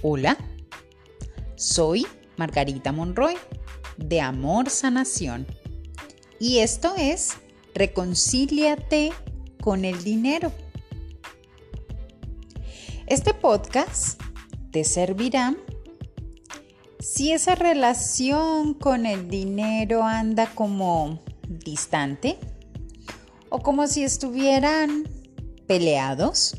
Hola, soy Margarita Monroy de Amor Sanación y esto es Reconcíliate con el dinero. Este podcast te servirá si esa relación con el dinero anda como distante o como si estuvieran peleados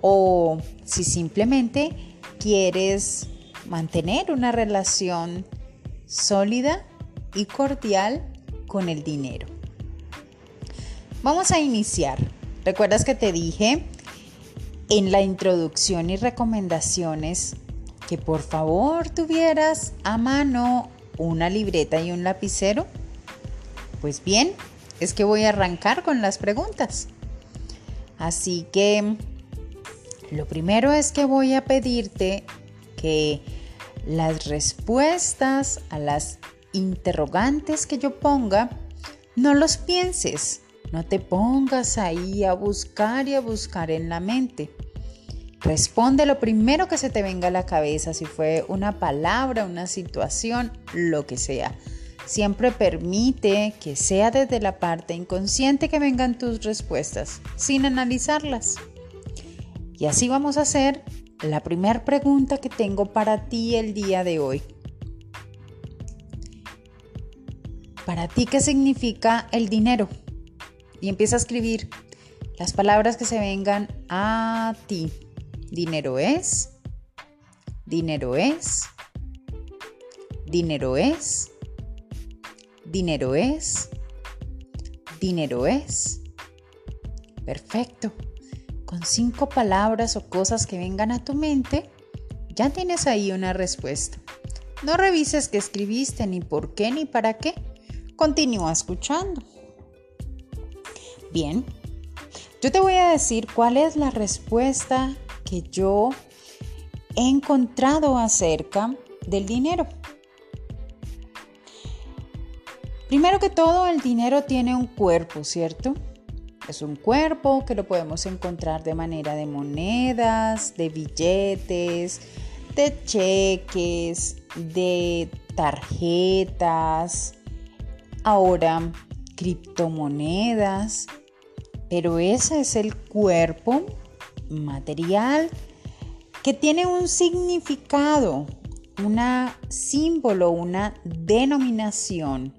o si simplemente quieres mantener una relación sólida y cordial con el dinero. Vamos a iniciar. ¿Recuerdas que te dije en la introducción y recomendaciones que por favor tuvieras a mano una libreta y un lapicero? Pues bien, es que voy a arrancar con las preguntas. Así que lo primero es que voy a pedirte que las respuestas a las interrogantes que yo ponga, no los pienses, no te pongas ahí a buscar y a buscar en la mente. Responde lo primero que se te venga a la cabeza, si fue una palabra, una situación, lo que sea. Siempre permite que sea desde la parte inconsciente que vengan tus respuestas, sin analizarlas. Y así vamos a hacer la primera pregunta que tengo para ti el día de hoy. Para ti, ¿qué significa el dinero? Y empieza a escribir las palabras que se vengan a ti. Dinero es, dinero es, dinero es, dinero es, dinero es. Perfecto con cinco palabras o cosas que vengan a tu mente, ya tienes ahí una respuesta. No revises qué escribiste, ni por qué, ni para qué. Continúa escuchando. Bien, yo te voy a decir cuál es la respuesta que yo he encontrado acerca del dinero. Primero que todo, el dinero tiene un cuerpo, ¿cierto? Es un cuerpo que lo podemos encontrar de manera de monedas, de billetes, de cheques, de tarjetas, ahora criptomonedas, pero ese es el cuerpo material que tiene un significado, un símbolo, una denominación.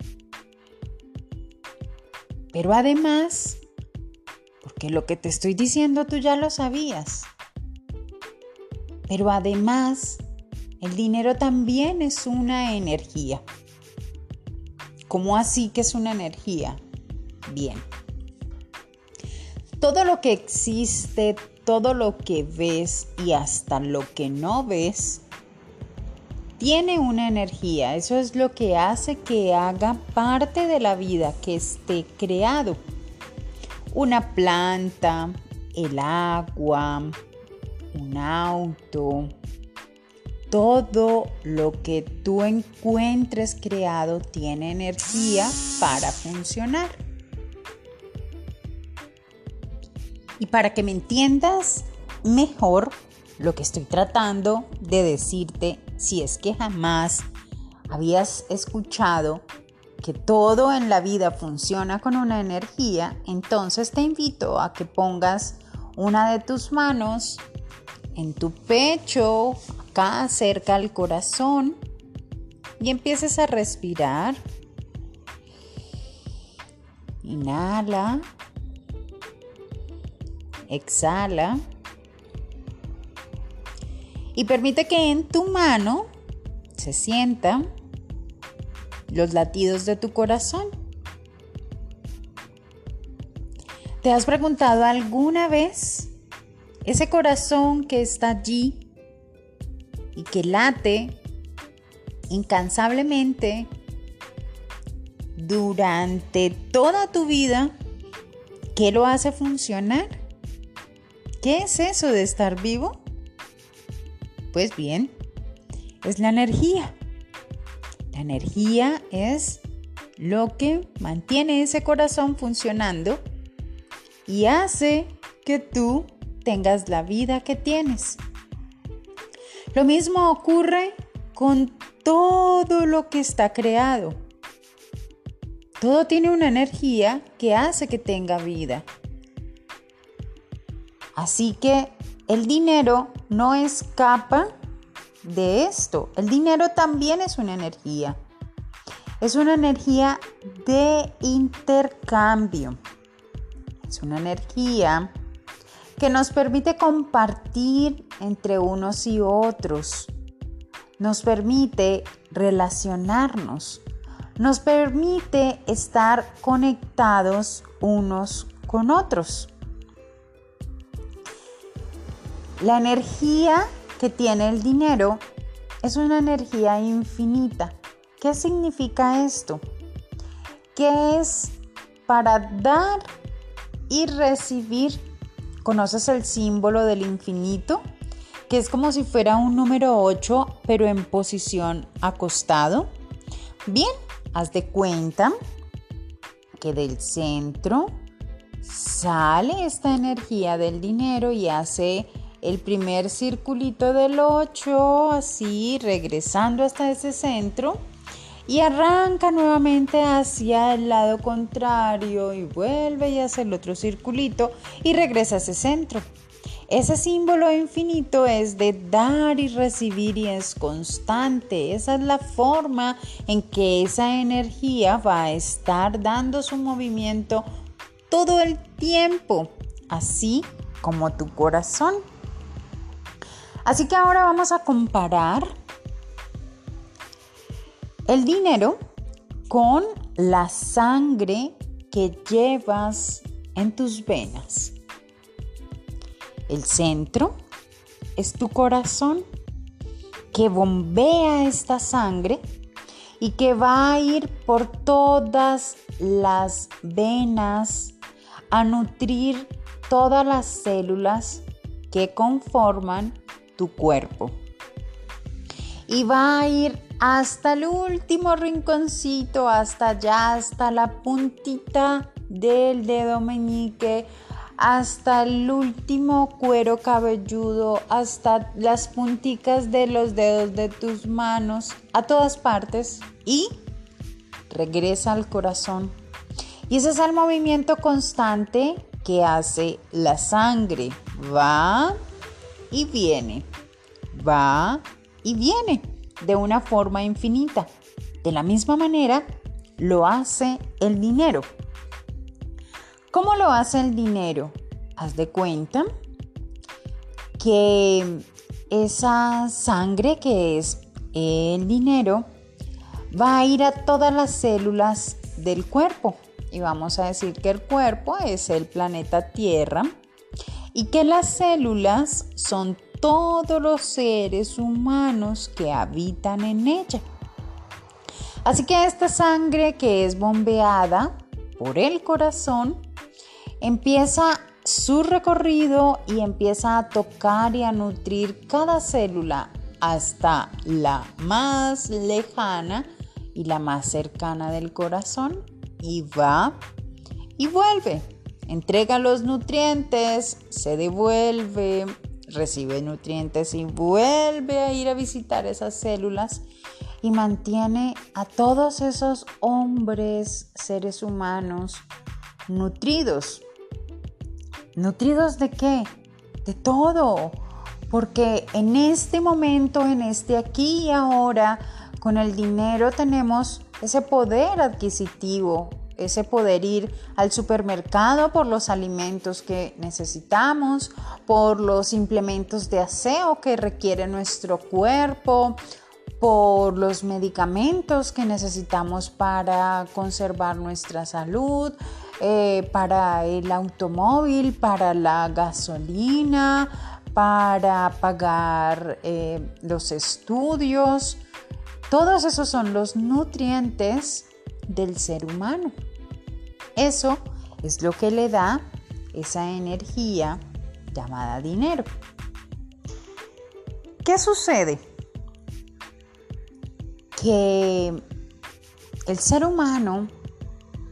Pero además porque lo que te estoy diciendo tú ya lo sabías. Pero además, el dinero también es una energía. ¿Cómo así que es una energía? Bien. Todo lo que existe, todo lo que ves y hasta lo que no ves, tiene una energía. Eso es lo que hace que haga parte de la vida, que esté creado una planta, el agua, un auto, todo lo que tú encuentres creado tiene energía para funcionar. Y para que me entiendas mejor lo que estoy tratando de decirte, si es que jamás habías escuchado que todo en la vida funciona con una energía, entonces te invito a que pongas una de tus manos en tu pecho, acá cerca al corazón, y empieces a respirar. Inhala. Exhala. Y permite que en tu mano se sienta los latidos de tu corazón. ¿Te has preguntado alguna vez ese corazón que está allí y que late incansablemente durante toda tu vida? ¿Qué lo hace funcionar? ¿Qué es eso de estar vivo? Pues bien, es la energía. La energía es lo que mantiene ese corazón funcionando y hace que tú tengas la vida que tienes. Lo mismo ocurre con todo lo que está creado. Todo tiene una energía que hace que tenga vida. Así que el dinero no escapa de esto. El dinero también es una energía. Es una energía de intercambio. Es una energía que nos permite compartir entre unos y otros. Nos permite relacionarnos. Nos permite estar conectados unos con otros. La energía que tiene el dinero es una energía infinita. ¿Qué significa esto? Que es para dar y recibir. ¿Conoces el símbolo del infinito? Que es como si fuera un número 8, pero en posición acostado. Bien, haz de cuenta que del centro sale esta energía del dinero y hace el primer circulito del 8, así regresando hasta ese centro y arranca nuevamente hacia el lado contrario y vuelve y hace el otro circulito y regresa a ese centro. Ese símbolo infinito es de dar y recibir y es constante. Esa es la forma en que esa energía va a estar dando su movimiento todo el tiempo, así como tu corazón. Así que ahora vamos a comparar el dinero con la sangre que llevas en tus venas. El centro es tu corazón que bombea esta sangre y que va a ir por todas las venas a nutrir todas las células que conforman tu cuerpo. Y va a ir hasta el último rinconcito, hasta allá, hasta la puntita del dedo meñique, hasta el último cuero cabelludo, hasta las punticas de los dedos de tus manos, a todas partes y regresa al corazón. Y ese es el movimiento constante que hace la sangre. Va y viene, va y viene de una forma infinita. De la misma manera lo hace el dinero. ¿Cómo lo hace el dinero? Haz de cuenta que esa sangre que es el dinero va a ir a todas las células del cuerpo. Y vamos a decir que el cuerpo es el planeta Tierra y que las células son todos los seres humanos que habitan en ella. Así que esta sangre que es bombeada por el corazón empieza su recorrido y empieza a tocar y a nutrir cada célula hasta la más lejana y la más cercana del corazón y va y vuelve entrega los nutrientes, se devuelve, recibe nutrientes y vuelve a ir a visitar esas células y mantiene a todos esos hombres, seres humanos, nutridos. ¿Nutridos de qué? De todo. Porque en este momento, en este aquí y ahora, con el dinero tenemos ese poder adquisitivo, ese poder ir al supermercado por los alimentos que necesitamos, por los implementos de aseo que requiere nuestro cuerpo, por los medicamentos que necesitamos para conservar nuestra salud, eh, para el automóvil, para la gasolina, para pagar eh, los estudios. Todos esos son los nutrientes del ser humano. Eso es lo que le da esa energía llamada dinero. ¿Qué sucede? Que el ser humano,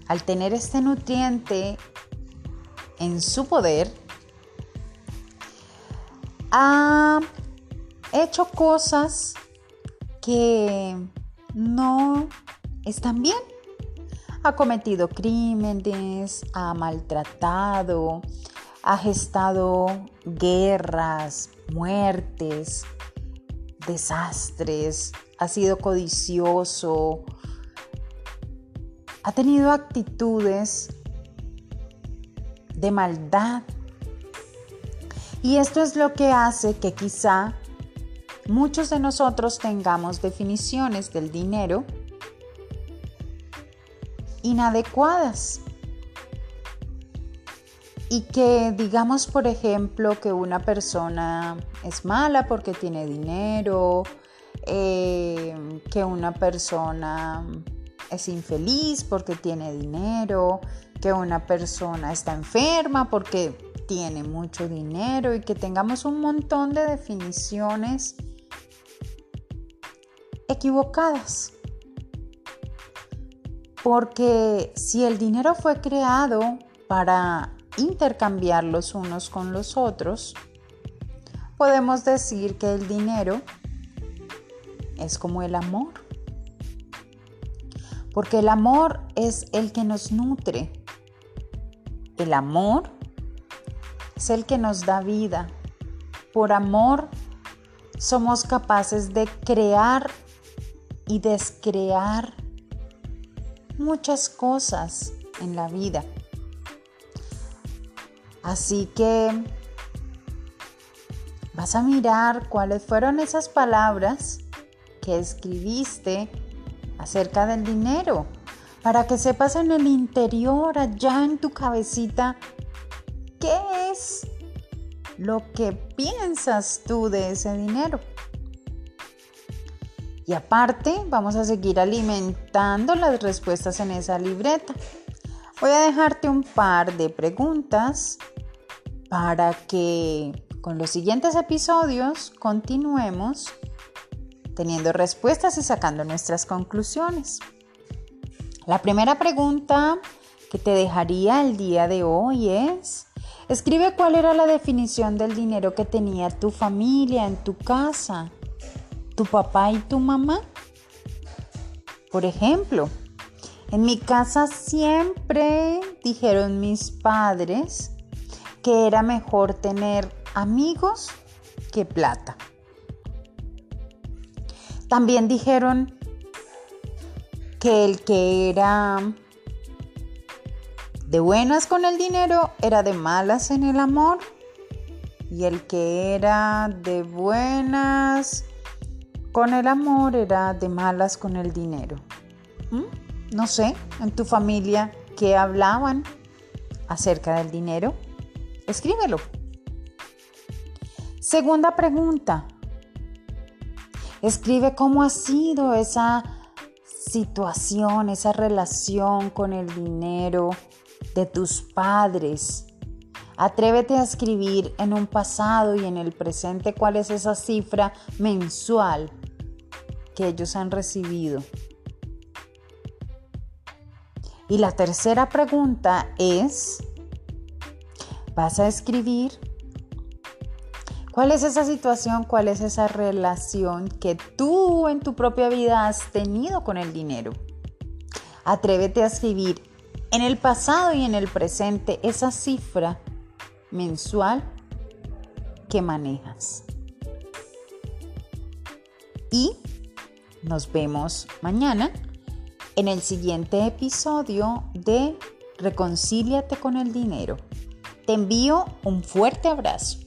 al tener este nutriente en su poder, ha hecho cosas que no están bien. Ha cometido crímenes, ha maltratado, ha gestado guerras, muertes, desastres, ha sido codicioso, ha tenido actitudes de maldad. Y esto es lo que hace que quizá muchos de nosotros tengamos definiciones del dinero inadecuadas. Y que digamos, por ejemplo, que una persona es mala porque tiene dinero, eh, que una persona es infeliz porque tiene dinero, que una persona está enferma porque tiene mucho dinero y que tengamos un montón de definiciones equivocadas. Porque si el dinero fue creado para intercambiar los unos con los otros, podemos decir que el dinero es como el amor. Porque el amor es el que nos nutre. El amor es el que nos da vida. Por amor somos capaces de crear y descrear muchas cosas en la vida. Así que vas a mirar cuáles fueron esas palabras que escribiste acerca del dinero, para que sepas en el interior, allá en tu cabecita, qué es lo que piensas tú de ese dinero. Y aparte, vamos a seguir alimentando las respuestas en esa libreta. Voy a dejarte un par de preguntas para que con los siguientes episodios continuemos teniendo respuestas y sacando nuestras conclusiones. La primera pregunta que te dejaría el día de hoy es, escribe cuál era la definición del dinero que tenía tu familia en tu casa, tu papá y tu mamá. Por ejemplo, en mi casa siempre dijeron mis padres que era mejor tener amigos que plata. También dijeron que el que era de buenas con el dinero era de malas en el amor y el que era de buenas con el amor era de malas con el dinero. ¿Mm? No sé, en tu familia, ¿qué hablaban acerca del dinero? Escríbelo. Segunda pregunta. Escribe cómo ha sido esa situación, esa relación con el dinero de tus padres. Atrévete a escribir en un pasado y en el presente cuál es esa cifra mensual que ellos han recibido. Y la tercera pregunta es, vas a escribir ¿Cuál es esa situación? ¿Cuál es esa relación que tú en tu propia vida has tenido con el dinero? Atrévete a escribir en el pasado y en el presente esa cifra mensual que manejas. Y nos vemos mañana en el siguiente episodio de Reconcíliate con el dinero. Te envío un fuerte abrazo.